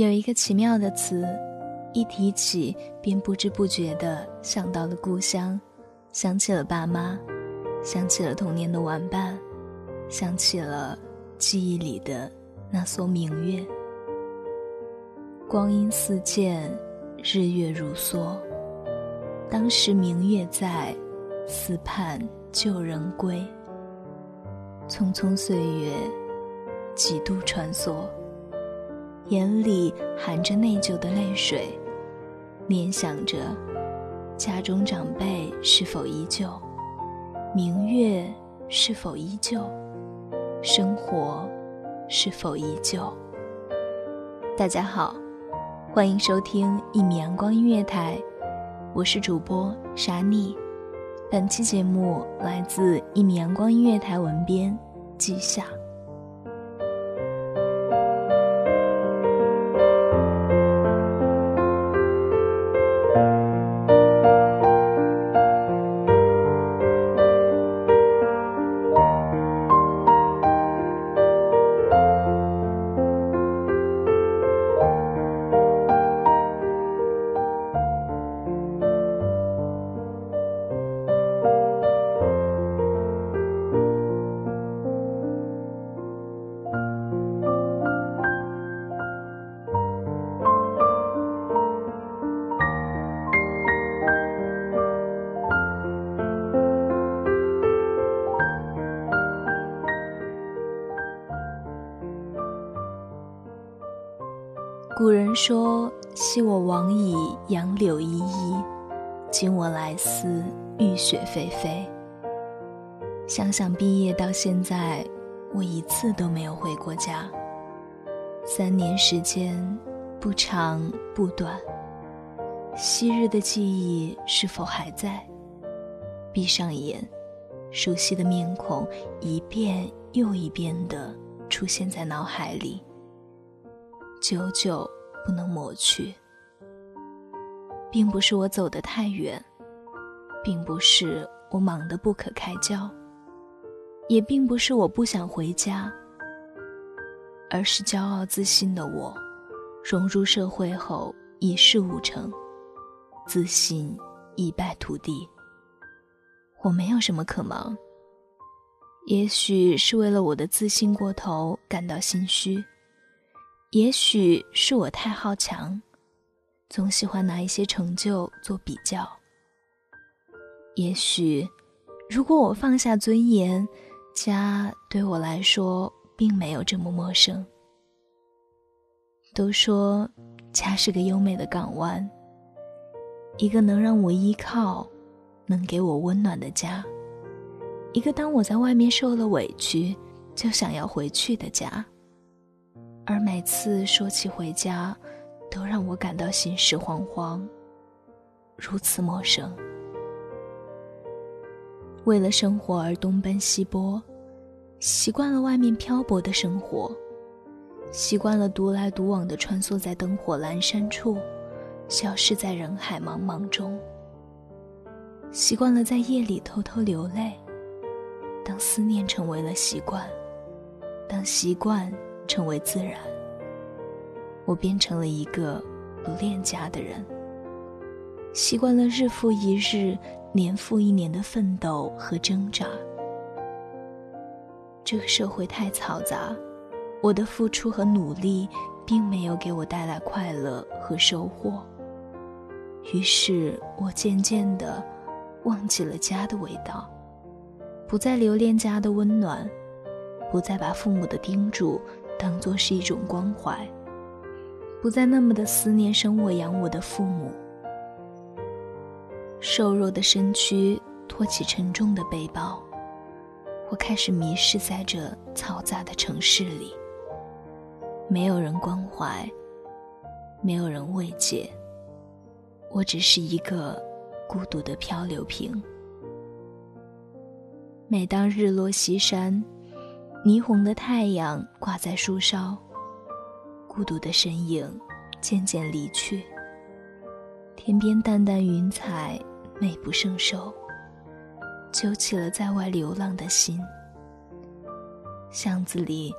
有一个奇妙的词，一提起便不知不觉地想到了故乡，想起了爸妈，想起了童年的玩伴，想起了记忆里的那所明月。光阴似箭，日月如梭。当时明月在，似盼旧人归。匆匆岁月，几度穿梭。眼里含着内疚的泪水，念想着家中长辈是否依旧，明月是否依旧，生活是否依旧。大家好，欢迎收听一米阳光音乐台，我是主播沙妮。本期节目来自一米阳光音乐台文编季夏。古人说：“昔我往矣，杨柳依依；今我来思，雨雪霏霏。”想想毕业到现在，我一次都没有回过家。三年时间，不长不短。昔日的记忆是否还在？闭上眼，熟悉的面孔一遍又一遍地出现在脑海里。久久不能抹去，并不是我走得太远，并不是我忙得不可开交，也并不是我不想回家，而是骄傲自信的我，融入社会后一事无成，自信一败涂地。我没有什么可忙，也许是为了我的自信过头感到心虚。也许是我太好强，总喜欢拿一些成就做比较。也许，如果我放下尊严，家对我来说并没有这么陌生。都说家是个优美的港湾，一个能让我依靠、能给我温暖的家，一个当我在外面受了委屈就想要回去的家。而每次说起回家，都让我感到心事惶惶，如此陌生。为了生活而东奔西波，习惯了外面漂泊的生活，习惯了独来独往的穿梭在灯火阑珊处，消失在人海茫茫中。习惯了在夜里偷偷流泪，当思念成为了习惯，当习惯。成为自然，我变成了一个不恋家的人。习惯了日复一日、年复一年的奋斗和挣扎。这个社会太嘈杂，我的付出和努力并没有给我带来快乐和收获。于是我渐渐的忘记了家的味道，不再留恋家的温暖，不再把父母的叮嘱当作是一种关怀，不再那么的思念生我养我的父母。瘦弱的身躯托起沉重的背包，我开始迷失在这嘈杂的城市里。没有人关怀，没有人慰藉，我只是一个孤独的漂流瓶。每当日落西山，霓虹的太阳挂在树梢，孤独的身影渐渐离去。天边淡淡云彩，美不胜收，揪起了在外流浪的心。巷子里。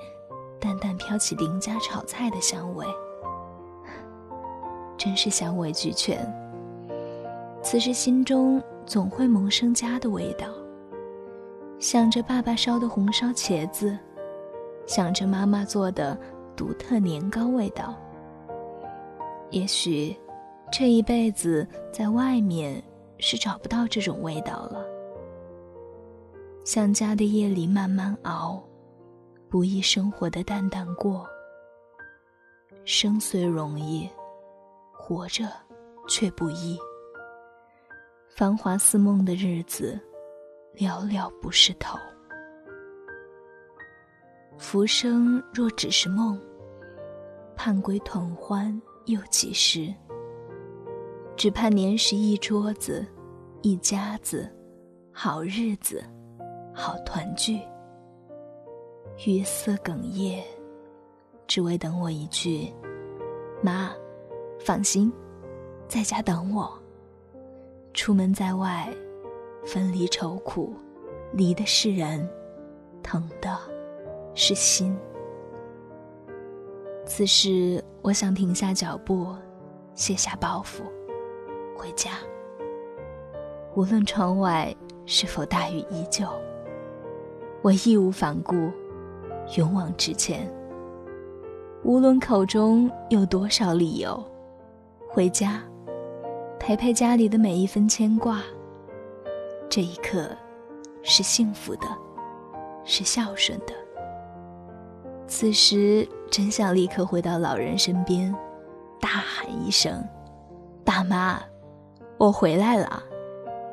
淡淡飘起邻家炒菜的香味，真是香味俱全。此时心中总会萌生家的味道，想着爸爸烧的红烧茄子，想着妈妈做的独特年糕味道。也许这一辈子在外面是找不到这种味道了。想家的夜里慢慢熬。不易生活的淡淡过，生虽容易，活着却不易。繁华似梦的日子，寥寥不是头。浮生若只是梦，盼归同欢又几时？只盼年时一桌子，一家子，好日子，好团聚。语色哽咽，只为等我一句：“妈，放心，在家等我。”出门在外，分离愁苦，离的是人，疼的是心。此时，我想停下脚步，卸下包袱，回家。无论窗外是否大雨依旧，我义无反顾。勇往直前。无论口中有多少理由，回家，陪陪家里的每一分牵挂。这一刻，是幸福的，是孝顺的。此时，真想立刻回到老人身边，大喊一声：“爸妈，我回来了！”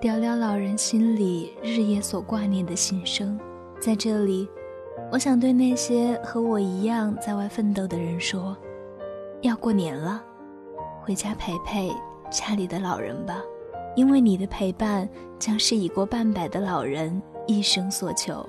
聊聊老人心里日夜所挂念的心声，在这里。我想对那些和我一样在外奋斗的人说：要过年了，回家陪陪家里的老人吧，因为你的陪伴将是已过半百的老人一生所求。